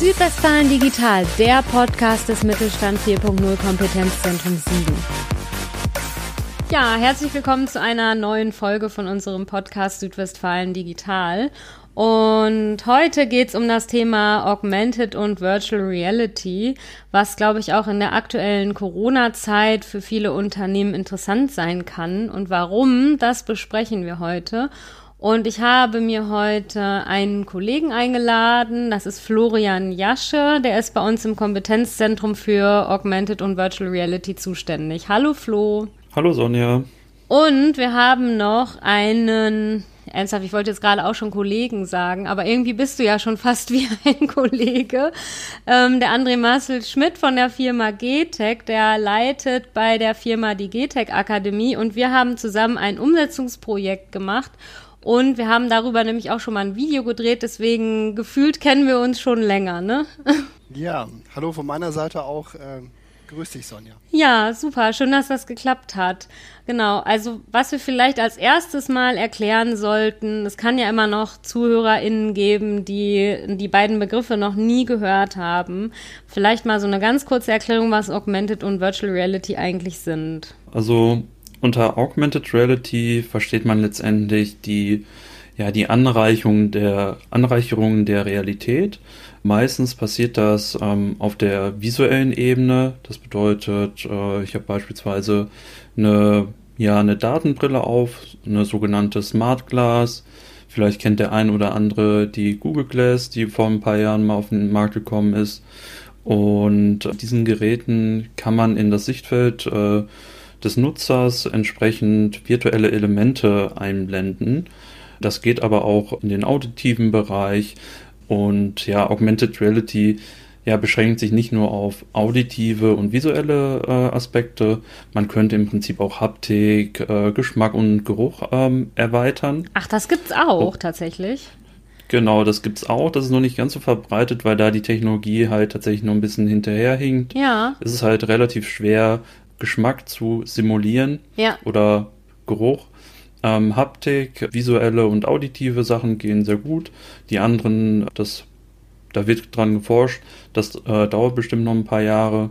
Südwestfalen Digital, der Podcast des Mittelstand 4.0 Kompetenzzentrum 7. Ja, herzlich willkommen zu einer neuen Folge von unserem Podcast Südwestfalen Digital. Und heute geht es um das Thema Augmented und Virtual Reality, was, glaube ich, auch in der aktuellen Corona-Zeit für viele Unternehmen interessant sein kann. Und warum, das besprechen wir heute. Und ich habe mir heute einen Kollegen eingeladen. Das ist Florian Jasche. Der ist bei uns im Kompetenzzentrum für Augmented und Virtual Reality zuständig. Hallo Flo. Hallo Sonja. Und wir haben noch einen, ernsthaft, ich wollte jetzt gerade auch schon Kollegen sagen, aber irgendwie bist du ja schon fast wie ein Kollege. Ähm, der André Marcel Schmidt von der Firma GTEC, der leitet bei der Firma die GTEC Akademie und wir haben zusammen ein Umsetzungsprojekt gemacht und wir haben darüber nämlich auch schon mal ein Video gedreht, deswegen gefühlt kennen wir uns schon länger, ne? Ja, hallo von meiner Seite auch. Äh, grüß dich, Sonja. Ja, super. Schön, dass das geklappt hat. Genau. Also, was wir vielleicht als erstes mal erklären sollten, es kann ja immer noch ZuhörerInnen geben, die die beiden Begriffe noch nie gehört haben. Vielleicht mal so eine ganz kurze Erklärung, was Augmented und Virtual Reality eigentlich sind. Also, unter Augmented Reality versteht man letztendlich die, ja, die Anreichung der, Anreicherung der Realität. Meistens passiert das ähm, auf der visuellen Ebene. Das bedeutet, äh, ich habe beispielsweise eine, ja, eine Datenbrille auf, eine sogenannte Smart Glass. Vielleicht kennt der ein oder andere die Google Glass, die vor ein paar Jahren mal auf den Markt gekommen ist. Und diesen Geräten kann man in das Sichtfeld äh, des Nutzers entsprechend virtuelle Elemente einblenden. Das geht aber auch in den auditiven Bereich und ja, Augmented Reality ja, beschränkt sich nicht nur auf auditive und visuelle äh, Aspekte, man könnte im Prinzip auch Haptik, äh, Geschmack und Geruch ähm, erweitern. Ach, das gibt's auch oh. tatsächlich. Genau, das gibt's auch. Das ist noch nicht ganz so verbreitet, weil da die Technologie halt tatsächlich noch ein bisschen hinterherhinkt. Ja. Es ist halt relativ schwer, Geschmack zu simulieren ja. oder Geruch. Ähm, Haptik, visuelle und auditive Sachen gehen sehr gut. Die anderen, das, da wird dran geforscht. Das äh, dauert bestimmt noch ein paar Jahre.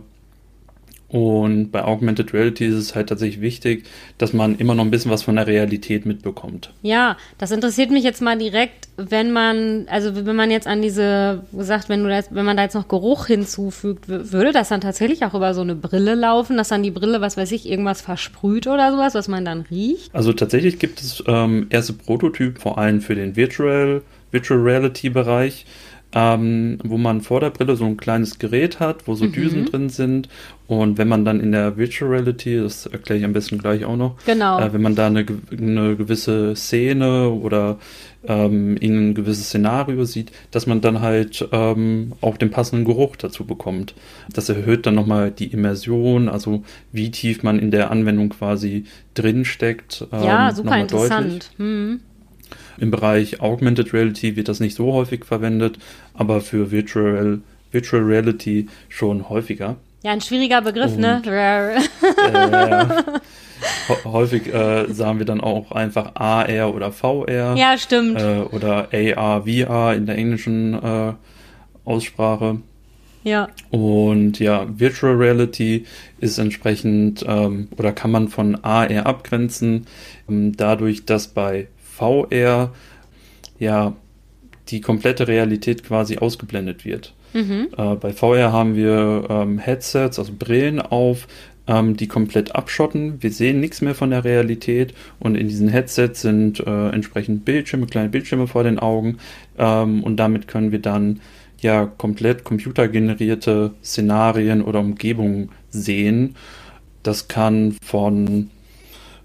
Und bei Augmented Reality ist es halt tatsächlich wichtig, dass man immer noch ein bisschen was von der Realität mitbekommt. Ja, das interessiert mich jetzt mal direkt, wenn man, also wenn man jetzt an diese, gesagt, wenn du das, wenn man da jetzt noch Geruch hinzufügt, würde das dann tatsächlich auch über so eine Brille laufen, dass dann die Brille, was weiß ich, irgendwas versprüht oder sowas, was man dann riecht? Also tatsächlich gibt es ähm, erste Prototypen, vor allem für den Virtual, Virtual Reality Bereich ähm, wo man vor der Brille so ein kleines Gerät hat, wo so mhm. Düsen drin sind. Und wenn man dann in der Virtual Reality, das erkläre ich am besten gleich auch noch, genau. äh, wenn man da eine, eine gewisse Szene oder ähm, ein gewisses Szenario sieht, dass man dann halt ähm, auch den passenden Geruch dazu bekommt. Das erhöht dann nochmal die Immersion, also wie tief man in der Anwendung quasi drin steckt. Ähm, ja, super interessant. Hm. Im Bereich Augmented Reality wird das nicht so häufig verwendet, aber für Virtual, Virtual Reality schon häufiger. Ja, ein schwieriger Begriff, ne? Und, ne? äh, häufig äh, sagen wir dann auch einfach AR oder VR. Ja, stimmt. Äh, oder AR, VR in der englischen äh, Aussprache. Ja. Und ja, Virtual Reality ist entsprechend ähm, oder kann man von AR abgrenzen, ähm, dadurch, dass bei VR ja die komplette Realität quasi ausgeblendet wird. Mhm. Äh, bei VR haben wir ähm, Headsets, also Brillen auf, ähm, die komplett abschotten. Wir sehen nichts mehr von der Realität und in diesen Headsets sind äh, entsprechend Bildschirme, kleine Bildschirme vor den Augen ähm, und damit können wir dann ja komplett computergenerierte Szenarien oder Umgebungen sehen. Das kann von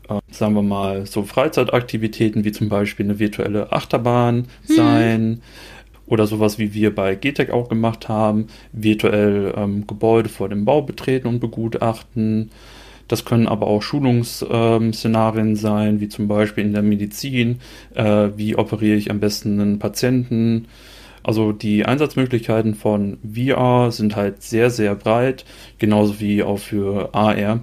äh, sagen wir mal, so Freizeitaktivitäten wie zum Beispiel eine virtuelle Achterbahn hm. sein Oder sowas, wie wir bei GTEC auch gemacht haben, virtuell ähm, Gebäude vor dem Bau betreten und begutachten. Das können aber auch Schulungsszenarien ähm, sein, wie zum Beispiel in der Medizin, äh, wie operiere ich am besten einen Patienten. Also die Einsatzmöglichkeiten von VR sind halt sehr, sehr breit, genauso wie auch für AR.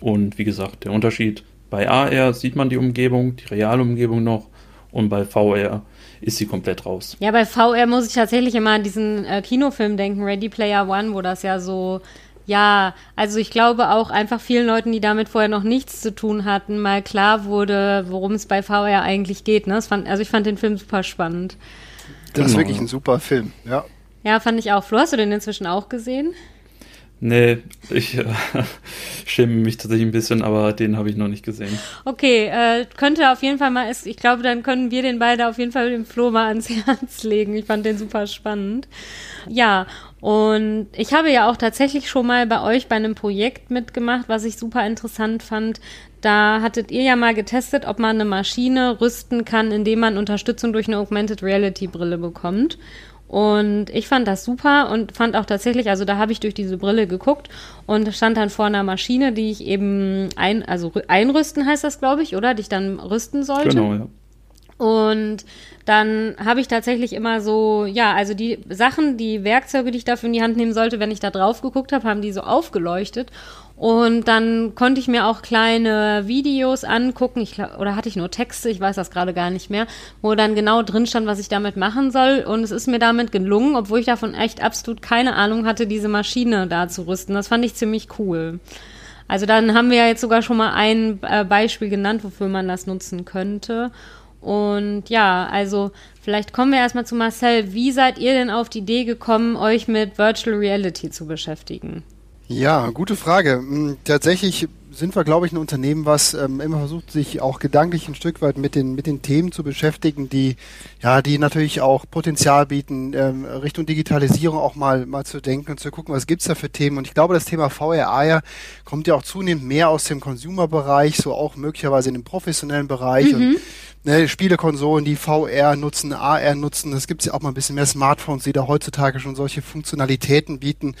Und wie gesagt, der Unterschied bei AR sieht man die Umgebung, die reale Umgebung noch und bei VR ist sie komplett raus. Ja, bei VR muss ich tatsächlich immer an diesen äh, Kinofilm denken, Ready Player One, wo das ja so, ja, also ich glaube auch einfach vielen Leuten, die damit vorher noch nichts zu tun hatten, mal klar wurde, worum es bei VR eigentlich geht. Ne? Fand, also ich fand den Film super spannend. Das genau. ist wirklich ein super Film, ja. Ja, fand ich auch. Flo, hast du den inzwischen auch gesehen? Nee, ich äh, schäme mich tatsächlich ein bisschen, aber den habe ich noch nicht gesehen. Okay, äh, könnte auf jeden Fall mal, ich glaube, dann können wir den beide auf jeden Fall dem Flo mal ans Herz legen. Ich fand den super spannend. Ja, und ich habe ja auch tatsächlich schon mal bei euch bei einem Projekt mitgemacht, was ich super interessant fand. Da hattet ihr ja mal getestet, ob man eine Maschine rüsten kann, indem man Unterstützung durch eine Augmented Reality Brille bekommt. Und ich fand das super und fand auch tatsächlich, also da habe ich durch diese Brille geguckt und stand dann vor einer Maschine, die ich eben ein, also einrüsten heißt das, glaube ich, oder? Die ich dann rüsten sollte. Genau, ja. Und dann habe ich tatsächlich immer so, ja, also die Sachen, die Werkzeuge, die ich dafür in die Hand nehmen sollte, wenn ich da drauf geguckt habe, haben die so aufgeleuchtet. Und dann konnte ich mir auch kleine Videos angucken, ich, oder hatte ich nur Texte, ich weiß das gerade gar nicht mehr, wo dann genau drin stand, was ich damit machen soll. Und es ist mir damit gelungen, obwohl ich davon echt absolut keine Ahnung hatte, diese Maschine da zu rüsten. Das fand ich ziemlich cool. Also dann haben wir ja jetzt sogar schon mal ein äh, Beispiel genannt, wofür man das nutzen könnte. Und ja, also vielleicht kommen wir erstmal zu Marcel. Wie seid ihr denn auf die Idee gekommen, euch mit Virtual Reality zu beschäftigen? Ja, gute Frage. Hm, tatsächlich sind wir, glaube ich, ein Unternehmen, was ähm, immer versucht, sich auch gedanklich ein Stück weit mit den, mit den Themen zu beschäftigen, die, ja, die natürlich auch Potenzial bieten, ähm, Richtung Digitalisierung auch mal, mal zu denken und zu gucken, was gibt's da für Themen. Und ich glaube, das Thema VR ja kommt ja auch zunehmend mehr aus dem Consumer-Bereich, so auch möglicherweise in dem professionellen Bereich. Mhm. Und, ne, Spielekonsolen, die VR nutzen, AR nutzen, es gibt ja auch mal ein bisschen mehr Smartphones, die da heutzutage schon solche Funktionalitäten bieten.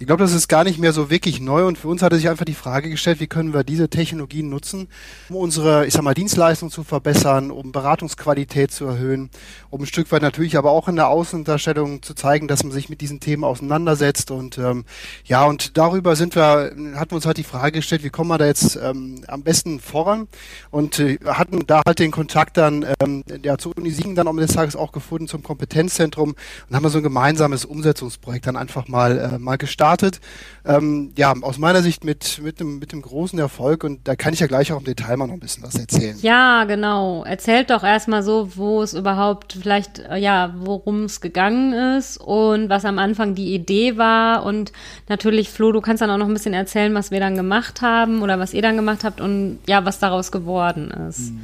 Ich glaube, das ist gar nicht mehr so wirklich neu und für uns hatte sich einfach die Frage gestellt, wie können wir diese Technologien nutzen, um unsere, ich sag mal, Dienstleistung zu verbessern, um Beratungsqualität zu erhöhen, um ein Stück weit natürlich aber auch in der Außendarstellung zu zeigen, dass man sich mit diesen Themen auseinandersetzt. Und ähm, ja, und darüber sind wir, hatten wir uns halt die Frage gestellt, wie kommen wir da jetzt ähm, am besten voran? Und äh, hatten da halt den Kontakt dann ähm, ja, zu Uni Siegen dann am Ende des Tages auch gefunden zum Kompetenzzentrum und haben wir so ein gemeinsames Umsetzungsprojekt dann einfach mal, äh, mal gestartet gestartet. Ähm, ja, aus meiner Sicht mit, mit, dem, mit dem großen Erfolg und da kann ich ja gleich auch im Detail mal noch ein bisschen was erzählen. Ja, genau. Erzählt doch erstmal so, wo es überhaupt vielleicht, äh, ja, worum es gegangen ist und was am Anfang die Idee war und natürlich, Flo, du kannst dann auch noch ein bisschen erzählen, was wir dann gemacht haben oder was ihr dann gemacht habt und ja, was daraus geworden ist. Mhm.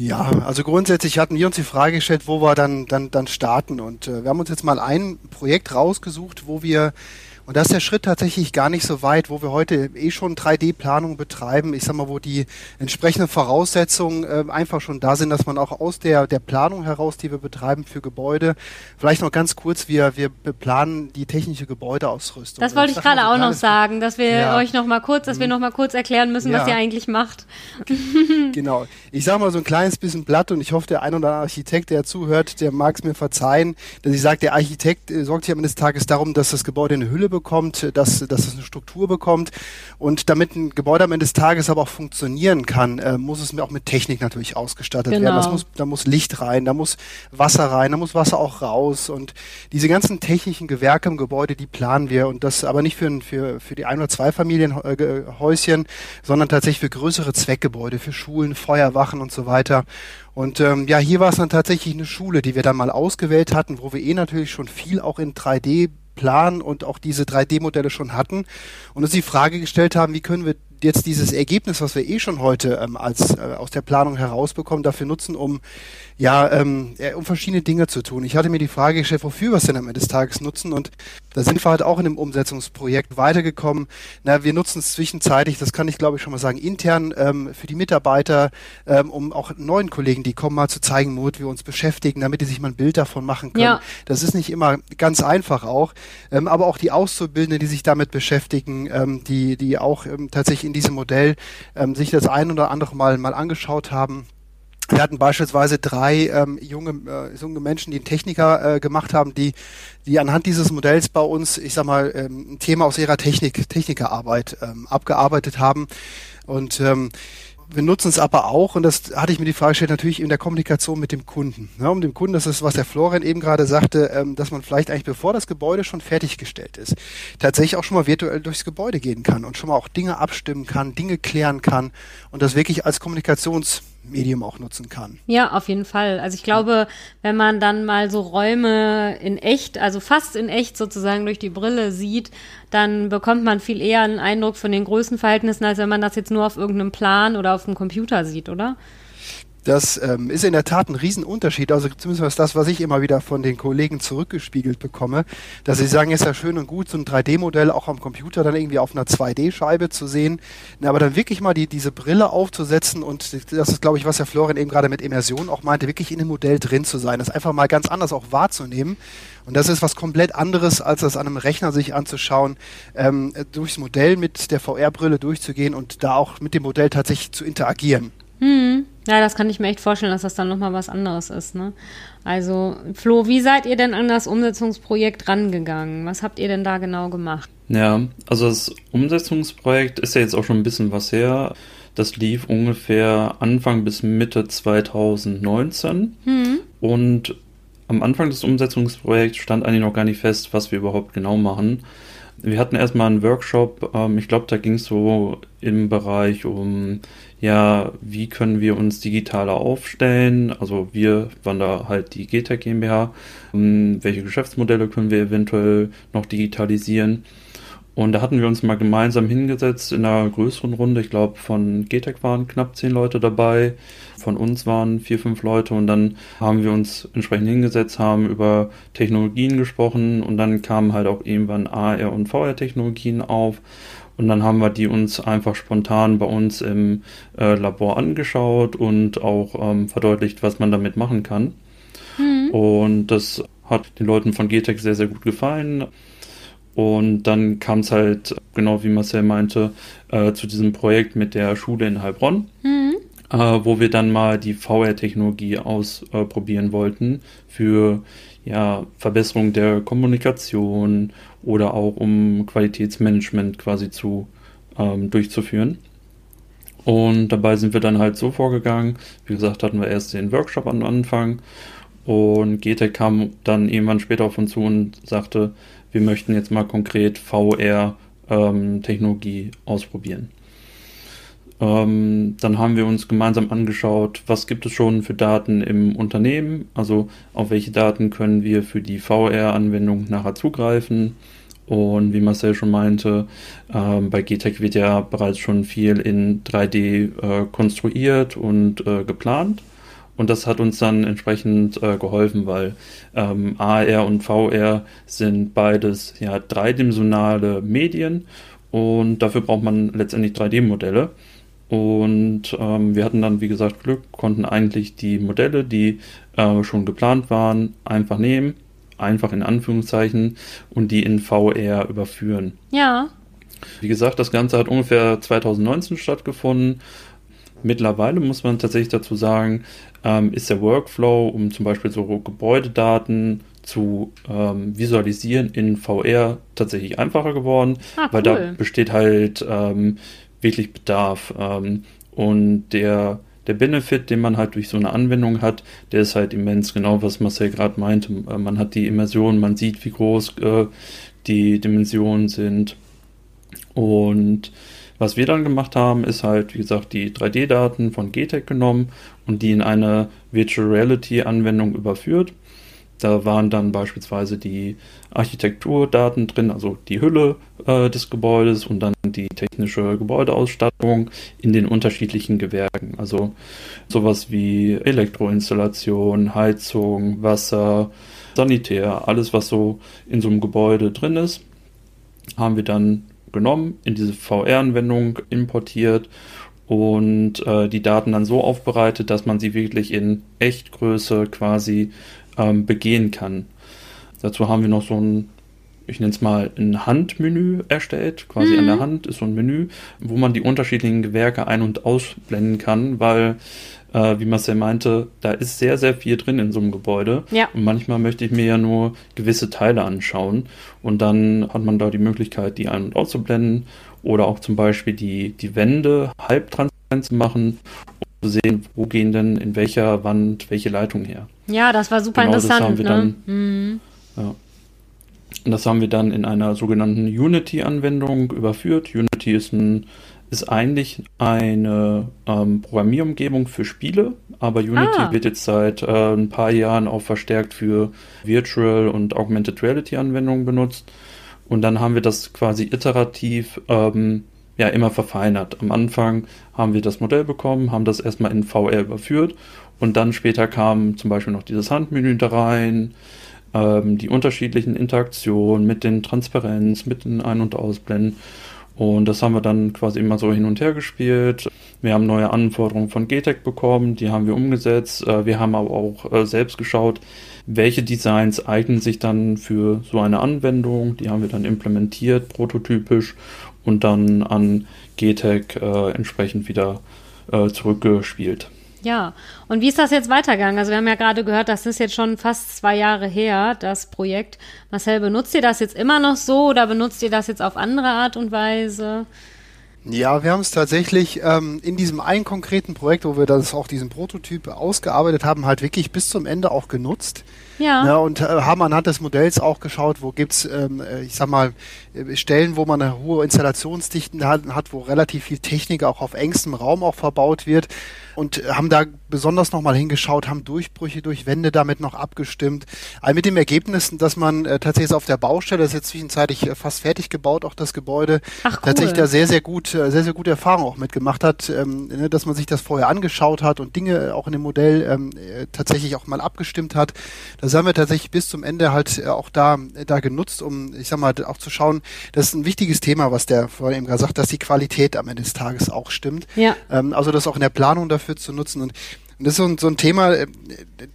Ja, also grundsätzlich hatten wir uns die Frage gestellt, wo wir dann, dann, dann starten. Und äh, wir haben uns jetzt mal ein Projekt rausgesucht, wo wir und da ist der Schritt tatsächlich gar nicht so weit, wo wir heute eh schon 3D-Planung betreiben. Ich sag mal, wo die entsprechenden Voraussetzungen äh, einfach schon da sind, dass man auch aus der, der Planung heraus, die wir betreiben für Gebäude, vielleicht noch ganz kurz, wir, wir planen die technische Gebäudeausrüstung. Das wollte ich, ich gerade auch noch sagen, dass wir ja. euch noch mal kurz, dass wir mhm. noch mal kurz erklären müssen, ja. was ihr eigentlich macht. genau. Ich sage mal so ein kleines bisschen Blatt und ich hoffe, der ein oder andere Architekt, der zuhört, der mag es mir verzeihen, dass ich sage, der Architekt äh, sorgt sich am Ende des Tages darum, dass das Gebäude eine Hülle bekommt bekommt, dass, dass es eine Struktur bekommt. Und damit ein Gebäude am Ende des Tages aber auch funktionieren kann, äh, muss es mir auch mit Technik natürlich ausgestattet genau. werden. Das muss, da muss Licht rein, da muss Wasser rein, da muss Wasser auch raus. Und diese ganzen technischen Gewerke im Gebäude, die planen wir. Und das aber nicht für, für, für die ein- oder zwei Familienhäuschen, sondern tatsächlich für größere Zweckgebäude, für Schulen, Feuerwachen und so weiter. Und ähm, ja, hier war es dann tatsächlich eine Schule, die wir dann mal ausgewählt hatten, wo wir eh natürlich schon viel auch in 3D Plan und auch diese 3D-Modelle schon hatten und uns die Frage gestellt haben, wie können wir jetzt dieses Ergebnis, was wir eh schon heute ähm, als äh, aus der Planung herausbekommen, dafür nutzen, um ja, ähm, um verschiedene Dinge zu tun. Ich hatte mir die Frage gestellt, wofür wir es denn am Ende des Tages nutzen und da sind wir halt auch in dem Umsetzungsprojekt weitergekommen. Na, wir nutzen es zwischenzeitlich, das kann ich glaube ich schon mal sagen, intern ähm, für die Mitarbeiter, ähm, um auch neuen Kollegen, die kommen, mal zu zeigen, womit wir uns beschäftigen, damit die sich mal ein Bild davon machen können. Ja. Das ist nicht immer ganz einfach auch, ähm, aber auch die Auszubildenden, die sich damit beschäftigen, ähm, die, die auch ähm, tatsächlich in diesem Modell ähm, sich das ein oder andere mal, mal angeschaut haben. Wir hatten beispielsweise drei ähm, junge, äh, junge Menschen, die einen Techniker äh, gemacht haben, die, die anhand dieses Modells bei uns, ich sag mal, ähm, ein Thema aus ihrer Technik, Technikerarbeit ähm, abgearbeitet haben. Und ähm, wir nutzen es aber auch, und das hatte ich mir die Frage gestellt, natürlich in der Kommunikation mit dem Kunden. Ja, um dem Kunden, das ist, was der Florian eben gerade sagte, ähm, dass man vielleicht eigentlich, bevor das Gebäude schon fertiggestellt ist, tatsächlich auch schon mal virtuell durchs Gebäude gehen kann und schon mal auch Dinge abstimmen kann, Dinge klären kann und das wirklich als Kommunikations Medium auch nutzen kann. Ja, auf jeden Fall. Also ich glaube, wenn man dann mal so Räume in echt, also fast in echt sozusagen durch die Brille sieht, dann bekommt man viel eher einen Eindruck von den Größenverhältnissen, als wenn man das jetzt nur auf irgendeinem Plan oder auf dem Computer sieht, oder? Das ähm, ist in der Tat ein Riesenunterschied. Also zumindest das, was ich immer wieder von den Kollegen zurückgespiegelt bekomme, dass sie sagen, ist ja schön und gut, so ein 3D-Modell auch am Computer dann irgendwie auf einer 2D-Scheibe zu sehen. Aber dann wirklich mal die, diese Brille aufzusetzen und das ist, glaube ich, was Herr Florian eben gerade mit Immersion auch meinte, wirklich in dem Modell drin zu sein, das einfach mal ganz anders auch wahrzunehmen. Und das ist was komplett anderes, als das an einem Rechner sich anzuschauen, ähm, durchs Modell mit der VR-Brille durchzugehen und da auch mit dem Modell tatsächlich zu interagieren. Hm. Ja, das kann ich mir echt vorstellen, dass das dann nochmal was anderes ist. Ne? Also, Flo, wie seid ihr denn an das Umsetzungsprojekt rangegangen? Was habt ihr denn da genau gemacht? Ja, also das Umsetzungsprojekt ist ja jetzt auch schon ein bisschen was her. Das lief ungefähr Anfang bis Mitte 2019. Hm. Und am Anfang des Umsetzungsprojekts stand eigentlich noch gar nicht fest, was wir überhaupt genau machen. Wir hatten erstmal einen Workshop, ähm, ich glaube, da ging es so im Bereich um ja, wie können wir uns digitaler aufstellen? Also wir waren da halt die GTEC GmbH. Ähm, welche Geschäftsmodelle können wir eventuell noch digitalisieren? Und da hatten wir uns mal gemeinsam hingesetzt in einer größeren Runde. Ich glaube, von GTEC waren knapp zehn Leute dabei, von uns waren vier, fünf Leute und dann haben wir uns entsprechend hingesetzt, haben über Technologien gesprochen und dann kamen halt auch irgendwann AR und VR-Technologien auf. Und dann haben wir die uns einfach spontan bei uns im äh, Labor angeschaut und auch ähm, verdeutlicht, was man damit machen kann. Mhm. Und das hat den Leuten von GTEC sehr, sehr gut gefallen. Und dann kam es halt, genau wie Marcel meinte, äh, zu diesem Projekt mit der Schule in Heilbronn, mhm. äh, wo wir dann mal die VR-Technologie ausprobieren wollten für ja, Verbesserung der Kommunikation oder auch um Qualitätsmanagement quasi zu ähm, durchzuführen. Und dabei sind wir dann halt so vorgegangen. Wie gesagt, hatten wir erst den Workshop am Anfang und GTEC kam dann irgendwann später auf uns zu und sagte, wir möchten jetzt mal konkret VR-Technologie ähm, ausprobieren. Ähm, dann haben wir uns gemeinsam angeschaut, was gibt es schon für Daten im Unternehmen, also auf welche Daten können wir für die VR-Anwendung nachher zugreifen. Und wie Marcel schon meinte, äh, bei GTEC wird ja bereits schon viel in 3D äh, konstruiert und äh, geplant. Und das hat uns dann entsprechend äh, geholfen, weil ähm, AR und VR sind beides ja dreidimensionale Medien und dafür braucht man letztendlich 3D-Modelle. Und ähm, wir hatten dann, wie gesagt, Glück, konnten eigentlich die Modelle, die äh, schon geplant waren, einfach nehmen, einfach in Anführungszeichen, und die in VR überführen. Ja. Wie gesagt, das Ganze hat ungefähr 2019 stattgefunden. Mittlerweile muss man tatsächlich dazu sagen, ähm, ist der Workflow, um zum Beispiel so Gebäudedaten zu ähm, visualisieren in VR tatsächlich einfacher geworden, ah, weil da besteht halt ähm, wirklich Bedarf. Ähm, und der, der Benefit, den man halt durch so eine Anwendung hat, der ist halt immens, genau was Marcel gerade meinte. Äh, man hat die Immersion, man sieht, wie groß äh, die Dimensionen sind. Und was wir dann gemacht haben, ist halt, wie gesagt, die 3D-Daten von GTEC genommen und die in eine Virtual Reality-Anwendung überführt. Da waren dann beispielsweise die Architekturdaten drin, also die Hülle äh, des Gebäudes und dann die technische Gebäudeausstattung in den unterschiedlichen Gewerken. Also sowas wie Elektroinstallation, Heizung, Wasser, Sanitär, alles was so in so einem Gebäude drin ist, haben wir dann genommen, in diese VR-Anwendung importiert und äh, die Daten dann so aufbereitet, dass man sie wirklich in Echtgröße quasi ähm, begehen kann. Dazu haben wir noch so ein, ich nenne es mal, ein Handmenü erstellt. Quasi mhm. an der mhm. Hand ist so ein Menü, wo man die unterschiedlichen Gewerke ein- und ausblenden kann, weil äh, wie Marcel meinte, da ist sehr, sehr viel drin in so einem Gebäude. Ja. Und manchmal möchte ich mir ja nur gewisse Teile anschauen. Und dann hat man da die Möglichkeit, die ein- und auszublenden oder auch zum Beispiel die, die Wände halbtransparent zu machen, zu sehen, wo gehen denn in welcher Wand welche Leitungen her. Ja, das war super genau interessant. Das haben wir ne? dann, mhm. ja. Und das haben wir dann in einer sogenannten Unity-Anwendung überführt. Unity ist, ein, ist eigentlich eine ähm, Programmierumgebung für Spiele, aber Unity ah. wird jetzt seit äh, ein paar Jahren auch verstärkt für Virtual und Augmented Reality-Anwendungen benutzt. Und dann haben wir das quasi iterativ ähm, ja immer verfeinert. Am Anfang haben wir das Modell bekommen, haben das erstmal in VR überführt und dann später kam zum Beispiel noch dieses Handmenü da rein, ähm, die unterschiedlichen Interaktionen mit den Transparenz, mit den Ein- und Ausblenden. Und das haben wir dann quasi immer so hin und her gespielt. Wir haben neue Anforderungen von GTEC bekommen, die haben wir umgesetzt. Äh, wir haben aber auch äh, selbst geschaut, welche Designs eignen sich dann für so eine Anwendung. Die haben wir dann implementiert, prototypisch und dann an GTEC äh, entsprechend wieder äh, zurückgespielt. Ja, und wie ist das jetzt weitergegangen? Also wir haben ja gerade gehört, das ist jetzt schon fast zwei Jahre her, das Projekt. Marcel, benutzt ihr das jetzt immer noch so oder benutzt ihr das jetzt auf andere Art und Weise? Ja, wir haben es tatsächlich ähm, in diesem einen konkreten Projekt, wo wir das auch diesen Prototyp ausgearbeitet haben, halt wirklich bis zum Ende auch genutzt. Ja. ja und äh, haben anhand des Modells auch geschaut, wo gibt's, ähm, äh, ich sag mal, äh, Stellen, wo man eine hohe Installationsdichten hat, hat, wo relativ viel Technik auch auf engstem Raum auch verbaut wird und haben da besonders nochmal hingeschaut, haben Durchbrüche durch Wände damit noch abgestimmt. All mit dem Ergebnis, dass man äh, tatsächlich auf der Baustelle, das ist jetzt zwischenzeitlich äh, fast fertig gebaut, auch das Gebäude, Ach, cool. tatsächlich da sehr, sehr gut, äh, sehr, sehr gute Erfahrung auch mitgemacht hat, ähm, ne, dass man sich das vorher angeschaut hat und Dinge auch in dem Modell ähm, äh, tatsächlich auch mal abgestimmt hat. Das haben wir tatsächlich bis zum Ende halt äh, auch da, da genutzt, um, ich sag mal, auch zu schauen, das ist ein wichtiges Thema, was der vorhin eben gerade sagt, dass die Qualität am Ende des Tages auch stimmt. Ja. Ähm, also das auch in der Planung dafür zu nutzen. Und das ist so ein, so ein Thema, äh,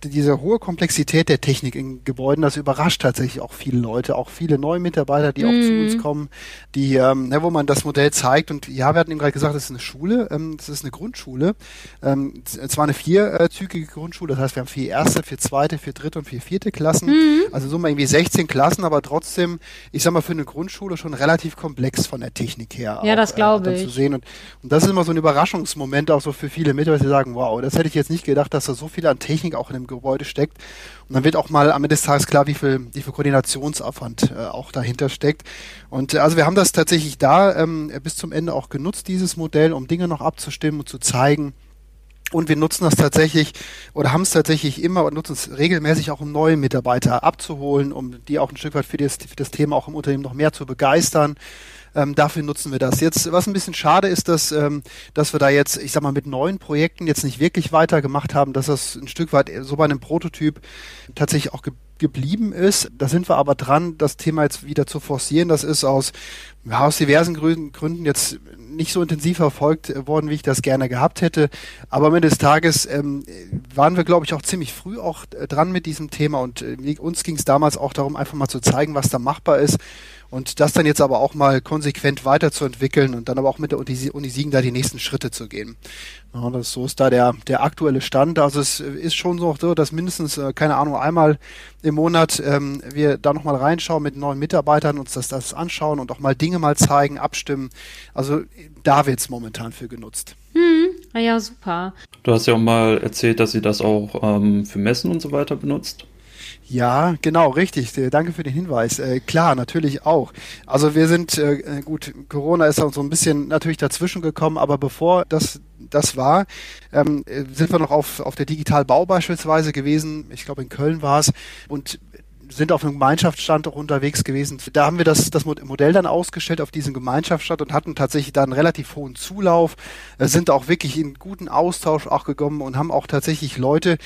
diese hohe Komplexität der Technik in Gebäuden, das überrascht tatsächlich auch viele Leute, auch viele neue Mitarbeiter, die mm. auch zu uns mhm. kommen, die, ähm, ne, wo man das Modell zeigt. Und ja, wir hatten eben gerade gesagt, das ist eine Schule, ähm, das ist eine Grundschule. Ähm, zwar eine vierzügige Grundschule, das heißt, wir haben vier erste, vier zweite, vier dritte und vier vierte Klassen. Mm. Also so mal irgendwie 16 Klassen, aber trotzdem, ich sag mal, für eine Grundschule schon relativ komplex von der Technik her. Ja, auch, das glaube äh, ich. Zu sehen. Und, und das ist immer so ein Überraschungsmoment auch so für viele Mitarbeiter, die sagen, wow, das hätte ich jetzt nicht nicht gedacht, dass da so viel an Technik auch in dem Gebäude steckt. Und dann wird auch mal am Ende des Tages klar, wie viel, wie viel Koordinationsaufwand äh, auch dahinter steckt. Und äh, also wir haben das tatsächlich da ähm, bis zum Ende auch genutzt, dieses Modell, um Dinge noch abzustimmen und zu zeigen. Und wir nutzen das tatsächlich oder haben es tatsächlich immer und nutzen es regelmäßig auch, um neue Mitarbeiter abzuholen, um die auch ein Stück weit für das, für das Thema auch im Unternehmen noch mehr zu begeistern. Ähm, dafür nutzen wir das. Jetzt, was ein bisschen schade ist, dass, ähm, dass wir da jetzt, ich sag mal, mit neuen Projekten jetzt nicht wirklich weitergemacht haben, dass das ein Stück weit so bei einem Prototyp tatsächlich auch ge geblieben ist. Da sind wir aber dran, das Thema jetzt wieder zu forcieren. Das ist aus, ja, aus diversen Gründen jetzt nicht so intensiv verfolgt worden, wie ich das gerne gehabt hätte. Aber am Ende des Tages ähm, waren wir, glaube ich, auch ziemlich früh auch äh, dran mit diesem Thema und äh, uns ging es damals auch darum, einfach mal zu zeigen, was da machbar ist. Und das dann jetzt aber auch mal konsequent weiterzuentwickeln und dann aber auch mit der Uni Siegen da die nächsten Schritte zu gehen. Ja, das, so ist da der, der aktuelle Stand. Also es ist schon so, dass mindestens, äh, keine Ahnung, einmal im Monat ähm, wir da nochmal reinschauen mit neuen Mitarbeitern, uns das, das anschauen und auch mal Dinge mal zeigen, abstimmen. Also da wird es momentan für genutzt. Hm, ah ja, super. Du hast ja auch mal erzählt, dass sie das auch ähm, für Messen und so weiter benutzt. Ja, genau, richtig. Äh, danke für den Hinweis. Äh, klar, natürlich auch. Also wir sind, äh, äh gut, Corona ist auch so ein bisschen natürlich dazwischen gekommen, aber bevor das das war, ähm, sind wir noch auf, auf der Digitalbau beispielsweise gewesen. Ich glaube, in Köln war es. Und sind auf einem Gemeinschaftsstand auch unterwegs gewesen. Da haben wir das, das Modell dann ausgestellt auf diesem Gemeinschaftsstand und hatten tatsächlich da einen relativ hohen Zulauf, äh, sind auch wirklich in guten Austausch auch gekommen und haben auch tatsächlich Leute,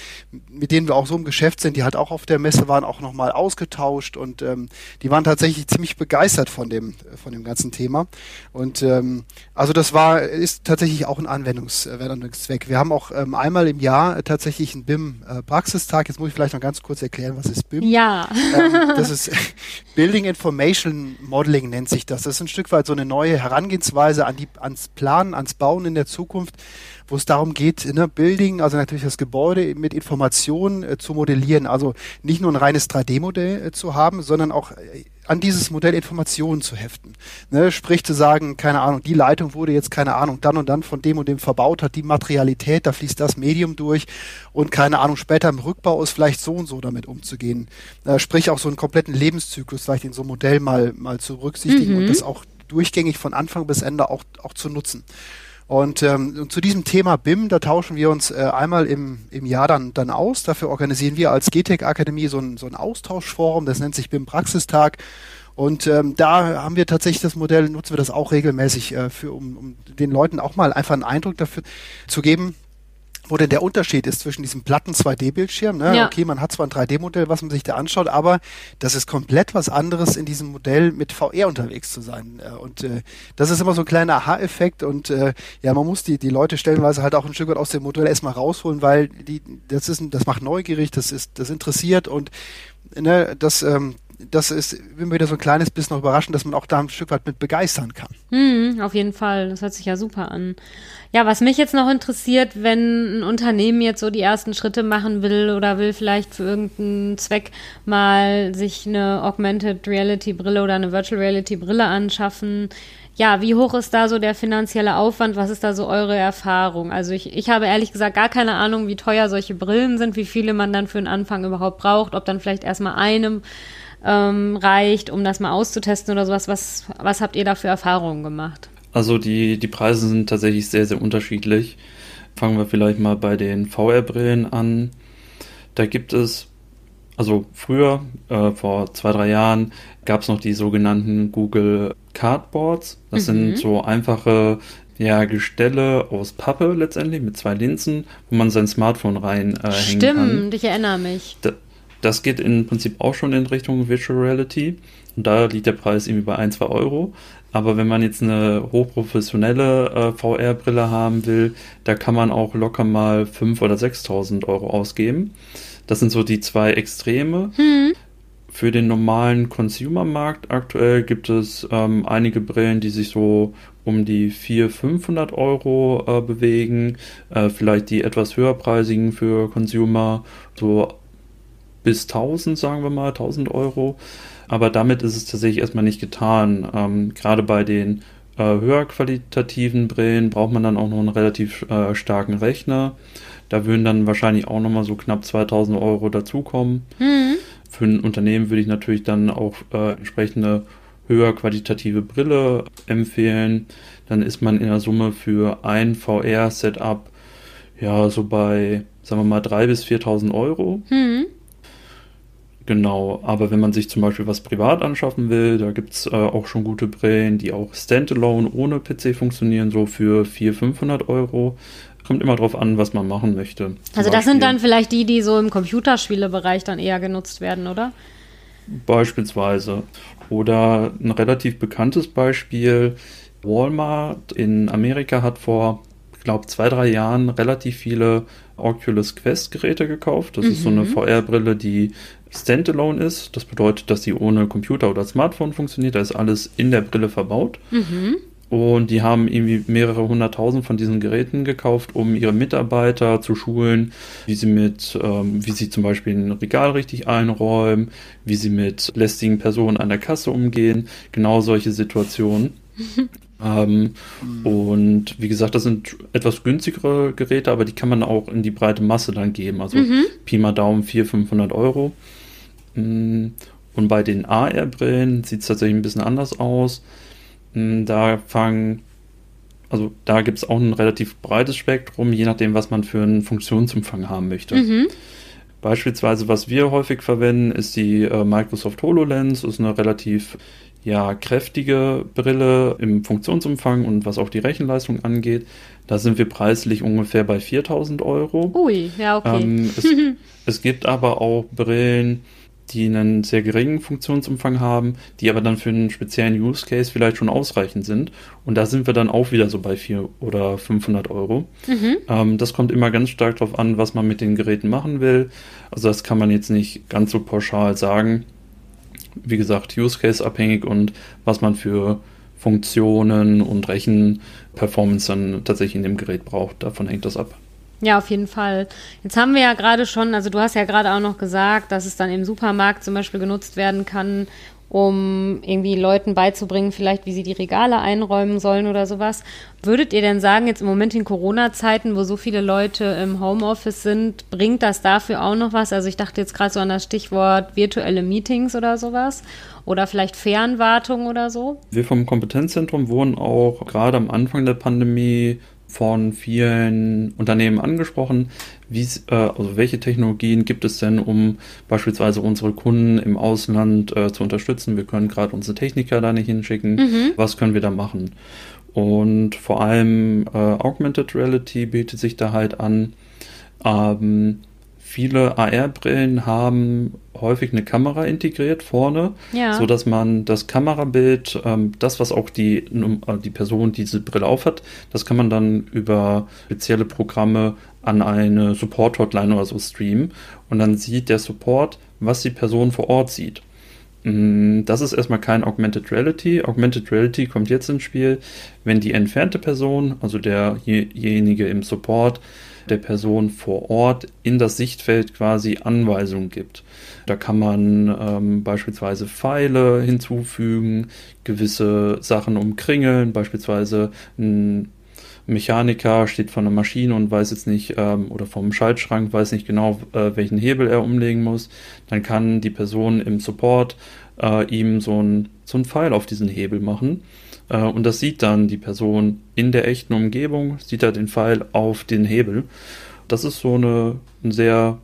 mit denen wir auch so im Geschäft sind, die halt auch auf der Messe waren, auch nochmal ausgetauscht und ähm, die waren tatsächlich ziemlich begeistert von dem, von dem ganzen Thema. Und ähm, also das war, ist tatsächlich auch ein Anwendungs, Anwendungszweck. Wir haben auch ähm, einmal im Jahr tatsächlich einen BIM-Praxistag. Jetzt muss ich vielleicht noch ganz kurz erklären, was ist BIM? Ja. Ähm, das ist Building Information Modeling nennt sich das. Das ist ein Stück weit so eine neue Herangehensweise an die, ans Planen, ans Bauen in der Zukunft, wo es darum geht, ne, Building, also natürlich das Gebäude mit Informationen äh, zu modellieren. Also nicht nur ein reines 3D-Modell äh, zu haben, sondern auch äh, an dieses Modell Informationen zu heften. Ne, sprich zu sagen, keine Ahnung, die Leitung wurde jetzt, keine Ahnung, dann und dann von dem und dem verbaut, hat die Materialität, da fließt das Medium durch und keine Ahnung, später im Rückbau ist vielleicht so und so damit umzugehen. Äh, sprich auch so einen kompletten Lebenszyklus vielleicht in so einem Modell mal, mal zu berücksichtigen mhm. und das auch durchgängig von Anfang bis Ende auch, auch zu nutzen. Und ähm, zu diesem Thema BIM, da tauschen wir uns äh, einmal im, im Jahr dann, dann aus. Dafür organisieren wir als GTEC Akademie so ein, so ein Austauschforum, das nennt sich BIM Praxistag. Und ähm, da haben wir tatsächlich das Modell, nutzen wir das auch regelmäßig, äh, für, um, um den Leuten auch mal einfach einen Eindruck dafür zu geben, wo denn der Unterschied ist zwischen diesem platten 2D-Bildschirm. Ne? Ja. Okay, man hat zwar ein 3D-Modell, was man sich da anschaut, aber das ist komplett was anderes, in diesem Modell mit VR unterwegs zu sein. Äh, und äh, das ist immer so ein kleiner Aha-Effekt und äh, ja, man muss die, die Leute stellenweise halt auch ein Stück weit aus dem Modell erstmal rausholen, weil die, das ist, das macht neugierig, das ist, das interessiert und ne, das, ähm, das ist immer wieder so ein kleines bisschen noch überraschend, dass man auch da ein Stück weit mit begeistern kann. Hm, auf jeden Fall. Das hört sich ja super an. Ja, was mich jetzt noch interessiert, wenn ein Unternehmen jetzt so die ersten Schritte machen will oder will vielleicht für irgendeinen Zweck mal sich eine Augmented Reality Brille oder eine Virtual Reality Brille anschaffen. Ja, wie hoch ist da so der finanzielle Aufwand? Was ist da so eure Erfahrung? Also ich, ich habe ehrlich gesagt gar keine Ahnung, wie teuer solche Brillen sind, wie viele man dann für einen Anfang überhaupt braucht, ob dann vielleicht erstmal einem ähm, reicht, um das mal auszutesten oder sowas. Was, was habt ihr da für Erfahrungen gemacht? Also die, die Preise sind tatsächlich sehr, sehr unterschiedlich. Fangen wir vielleicht mal bei den VR-Brillen an. Da gibt es, also früher, äh, vor zwei, drei Jahren, gab es noch die sogenannten Google Cardboards. Das mhm. sind so einfache ja, Gestelle aus Pappe letztendlich mit zwei Linsen, wo man sein Smartphone reinhängen äh, Stimmt, kann. Stimmt, ich erinnere mich. Da, das geht im Prinzip auch schon in Richtung Virtual Reality. Und da liegt der Preis irgendwie bei 1, 2 Euro. Aber wenn man jetzt eine hochprofessionelle äh, VR-Brille haben will, da kann man auch locker mal 5.000 oder 6.000 Euro ausgeben. Das sind so die zwei Extreme. Hm. Für den normalen Consumer-Markt aktuell gibt es ähm, einige Brillen, die sich so um die 400, 500 Euro äh, bewegen. Äh, vielleicht die etwas höherpreisigen für Consumer, so bis 1000, sagen wir mal, 1000 Euro. Aber damit ist es tatsächlich erstmal nicht getan. Ähm, gerade bei den äh, höher qualitativen Brillen braucht man dann auch noch einen relativ äh, starken Rechner. Da würden dann wahrscheinlich auch nochmal so knapp 2000 Euro dazukommen. Mhm. Für ein Unternehmen würde ich natürlich dann auch äh, entsprechende höher qualitative Brille empfehlen. Dann ist man in der Summe für ein VR-Setup ja so bei, sagen wir mal, 3.000 bis 4.000 Euro. Mhm. Genau, aber wenn man sich zum Beispiel was privat anschaffen will, da gibt es äh, auch schon gute Brillen, die auch standalone ohne PC funktionieren, so für 400, 500 Euro. Kommt immer drauf an, was man machen möchte. Also das Beispiel. sind dann vielleicht die, die so im Computerspielebereich dann eher genutzt werden, oder? Beispielsweise. Oder ein relativ bekanntes Beispiel, Walmart in Amerika hat vor, ich glaube, zwei, drei Jahren relativ viele Oculus Quest Geräte gekauft. Das mhm. ist so eine mhm. VR-Brille, die standalone ist. Das bedeutet, dass sie ohne Computer oder Smartphone funktioniert. Da ist alles in der Brille verbaut. Mhm. Und die haben irgendwie mehrere hunderttausend von diesen Geräten gekauft, um ihre Mitarbeiter zu schulen, wie sie mit, ähm, wie sie zum Beispiel ein Regal richtig einräumen, wie sie mit lästigen Personen an der Kasse umgehen. Genau solche Situationen. Ähm, mhm. Und wie gesagt, das sind etwas günstigere Geräte, aber die kann man auch in die breite Masse dann geben. Also mhm. Pi mal Daumen 400, 500 Euro. Mm, und bei den AR-Brillen sieht es tatsächlich ein bisschen anders aus. Mm, da fangen, also da gibt es auch ein relativ breites Spektrum, je nachdem, was man für einen Funktionsumfang haben möchte. Mhm. Beispielsweise, was wir häufig verwenden, ist die äh, Microsoft HoloLens. Das ist eine relativ ja, kräftige Brille im Funktionsumfang und was auch die Rechenleistung angeht. Da sind wir preislich ungefähr bei 4000 Euro. Ui, ja, okay. Ähm, es, es, gibt aber auch Brillen, die einen sehr geringen Funktionsumfang haben, die aber dann für einen speziellen Use Case vielleicht schon ausreichend sind. Und da sind wir dann auch wieder so bei 400 oder 500 Euro. Mhm. Ähm, das kommt immer ganz stark darauf an, was man mit den Geräten machen will. Also das kann man jetzt nicht ganz so pauschal sagen. Wie gesagt, Use Case abhängig und was man für Funktionen und Rechenperformance dann tatsächlich in dem Gerät braucht. Davon hängt das ab. Ja, auf jeden Fall. Jetzt haben wir ja gerade schon, also du hast ja gerade auch noch gesagt, dass es dann im Supermarkt zum Beispiel genutzt werden kann, um irgendwie Leuten beizubringen, vielleicht wie sie die Regale einräumen sollen oder sowas. Würdet ihr denn sagen, jetzt im Moment in Corona-Zeiten, wo so viele Leute im Homeoffice sind, bringt das dafür auch noch was? Also ich dachte jetzt gerade so an das Stichwort virtuelle Meetings oder sowas oder vielleicht Fernwartung oder so. Wir vom Kompetenzzentrum wurden auch gerade am Anfang der Pandemie von vielen Unternehmen angesprochen. Äh, also welche Technologien gibt es denn, um beispielsweise unsere Kunden im Ausland äh, zu unterstützen? Wir können gerade unsere Techniker da nicht hinschicken. Mhm. Was können wir da machen? Und vor allem äh, Augmented Reality bietet sich da halt an. Ähm, viele AR-Brillen haben häufig eine Kamera integriert vorne, ja. so dass man das Kamerabild, ähm, das was auch die äh, die Person die diese Brille aufhat, das kann man dann über spezielle Programme an eine Support-Hotline oder so streamen und dann sieht der Support, was die Person vor Ort sieht. Mm, das ist erstmal kein Augmented Reality. Augmented Reality kommt jetzt ins Spiel, wenn die entfernte Person, also derjenige im Support, der Person vor Ort in das Sichtfeld quasi Anweisungen gibt. Da kann man ähm, beispielsweise Pfeile hinzufügen, gewisse Sachen umkringeln, beispielsweise ein Mechaniker steht vor einer Maschine und weiß jetzt nicht, ähm, oder vom Schaltschrank weiß nicht genau, äh, welchen Hebel er umlegen muss, dann kann die Person im Support äh, ihm so ein, so Pfeil auf diesen Hebel machen. Äh, und das sieht dann die Person in der echten Umgebung, sieht er den Pfeil auf den Hebel. Das ist so eine, ein sehr,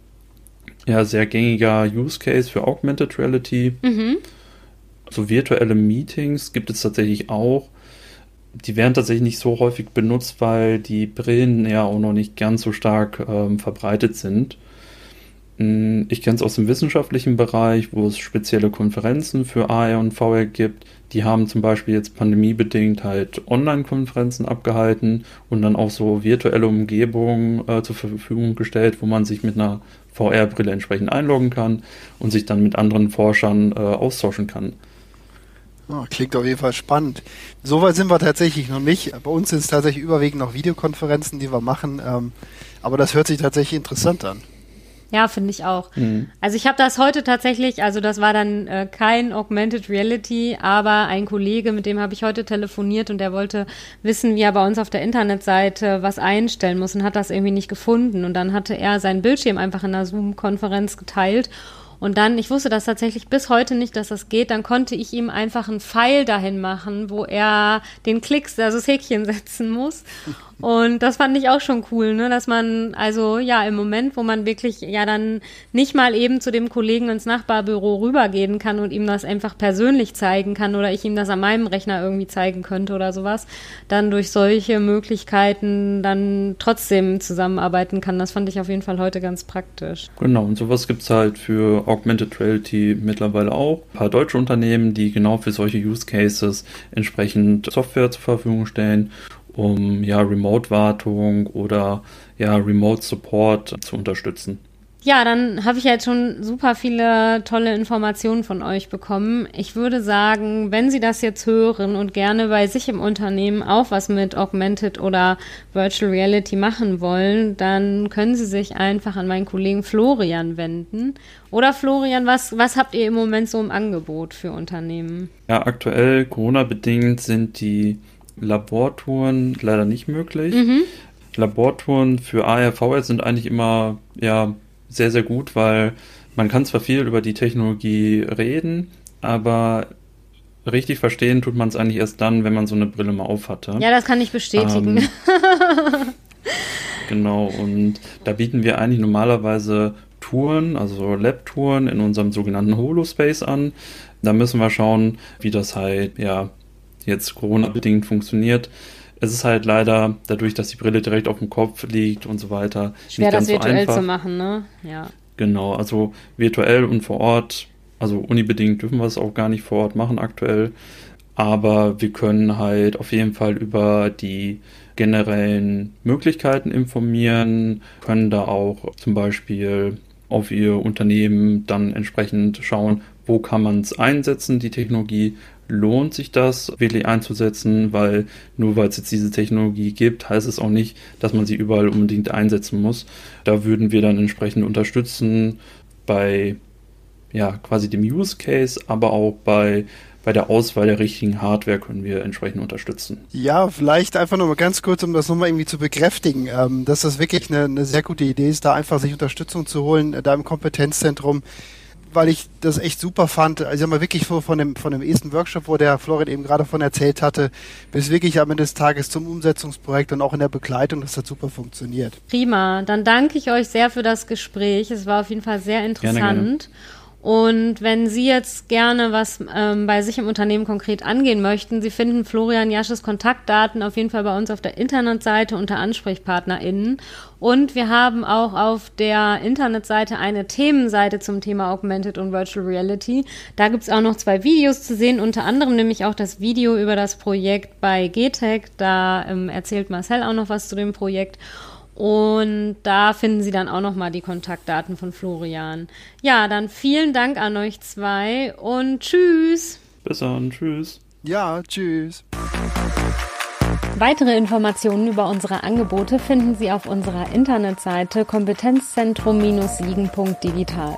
ja, sehr gängiger Use Case für Augmented Reality. Mhm. So virtuelle Meetings gibt es tatsächlich auch. Die werden tatsächlich nicht so häufig benutzt, weil die Brillen ja auch noch nicht ganz so stark ähm, verbreitet sind. Hm, ich kenne es aus dem wissenschaftlichen Bereich, wo es spezielle Konferenzen für AR und VR gibt. Die haben zum Beispiel jetzt pandemiebedingt halt Online-Konferenzen abgehalten und dann auch so virtuelle Umgebungen äh, zur Verfügung gestellt, wo man sich mit einer VR-Brille entsprechend einloggen kann und sich dann mit anderen Forschern äh, austauschen kann. Oh, klingt auf jeden Fall spannend. Soweit sind wir tatsächlich noch nicht. Bei uns sind es tatsächlich überwiegend noch Videokonferenzen, die wir machen. Ähm, aber das hört sich tatsächlich interessant an. Ja, finde ich auch. Mhm. Also ich habe das heute tatsächlich, also das war dann äh, kein Augmented Reality, aber ein Kollege, mit dem habe ich heute telefoniert und der wollte wissen, wie er bei uns auf der Internetseite was einstellen muss und hat das irgendwie nicht gefunden. Und dann hatte er seinen Bildschirm einfach in einer Zoom-Konferenz geteilt und dann, ich wusste das tatsächlich bis heute nicht, dass das geht, dann konnte ich ihm einfach einen Pfeil dahin machen, wo er den Klicks, also das Häkchen setzen muss. Und das fand ich auch schon cool, ne, dass man, also ja, im Moment, wo man wirklich ja dann nicht mal eben zu dem Kollegen ins Nachbarbüro rübergehen kann und ihm das einfach persönlich zeigen kann oder ich ihm das an meinem Rechner irgendwie zeigen könnte oder sowas, dann durch solche Möglichkeiten dann trotzdem zusammenarbeiten kann. Das fand ich auf jeden Fall heute ganz praktisch. Genau, und sowas gibt es halt für Augmented Reality mittlerweile auch. Ein paar deutsche Unternehmen, die genau für solche Use Cases entsprechend Software zur Verfügung stellen um ja Remote-Wartung oder ja Remote-Support zu unterstützen. Ja, dann habe ich jetzt schon super viele tolle Informationen von euch bekommen. Ich würde sagen, wenn Sie das jetzt hören und gerne bei sich im Unternehmen auch was mit Augmented oder Virtual Reality machen wollen, dann können Sie sich einfach an meinen Kollegen Florian wenden. Oder Florian, was, was habt ihr im Moment so im Angebot für Unternehmen? Ja, aktuell Corona-bedingt sind die Labortouren leider nicht möglich. Mhm. Labortouren für AR, VR sind eigentlich immer ja sehr, sehr gut, weil man kann zwar viel über die Technologie reden, aber richtig verstehen tut man es eigentlich erst dann, wenn man so eine Brille mal auf hatte. Ja, das kann ich bestätigen. Ähm, genau, und da bieten wir eigentlich normalerweise Touren, also Lab-Touren in unserem sogenannten Holospace an. Da müssen wir schauen, wie das halt, ja, jetzt Corona-bedingt funktioniert. Es ist halt leider, dadurch, dass die Brille direkt auf dem Kopf liegt und so weiter, schwer das virtuell so zu machen, ne? Ja. Genau, also virtuell und vor Ort also unibedingt dürfen wir es auch gar nicht vor Ort machen aktuell. Aber wir können halt auf jeden Fall über die generellen Möglichkeiten informieren, können da auch zum Beispiel auf ihr Unternehmen dann entsprechend schauen, wo kann man es einsetzen, die Technologie. Lohnt sich das wirklich einzusetzen, weil nur weil es jetzt diese Technologie gibt, heißt es auch nicht, dass man sie überall unbedingt einsetzen muss. Da würden wir dann entsprechend unterstützen bei ja, quasi dem Use Case, aber auch bei bei der Auswahl der richtigen Hardware können wir entsprechend unterstützen. Ja, vielleicht einfach nur mal ganz kurz, um das nochmal irgendwie zu bekräftigen, ähm, dass das wirklich eine, eine, sehr gute Idee ist, da einfach sich Unterstützung zu holen, äh, da im Kompetenzzentrum, weil ich das echt super fand. Also ich sag mal wirklich von, von, dem, von dem ersten Workshop, wo der Florian eben gerade von erzählt hatte, bis wirklich am Ende des Tages zum Umsetzungsprojekt und auch in der Begleitung, das hat super funktioniert. Prima, dann danke ich euch sehr für das Gespräch. Es war auf jeden Fall sehr interessant. Gerne, gerne. Und wenn Sie jetzt gerne was ähm, bei sich im Unternehmen konkret angehen möchten, Sie finden Florian Jasches Kontaktdaten auf jeden Fall bei uns auf der Internetseite unter AnsprechpartnerInnen. Und wir haben auch auf der Internetseite eine Themenseite zum Thema Augmented und Virtual Reality. Da gibt's auch noch zwei Videos zu sehen, unter anderem nämlich auch das Video über das Projekt bei GTEC. Da ähm, erzählt Marcel auch noch was zu dem Projekt. Und da finden Sie dann auch nochmal die Kontaktdaten von Florian. Ja, dann vielen Dank an euch zwei und tschüss. Bis dann, tschüss. Ja, tschüss. Weitere Informationen über unsere Angebote finden Sie auf unserer Internetseite kompetenzzentrum-siegen.digital.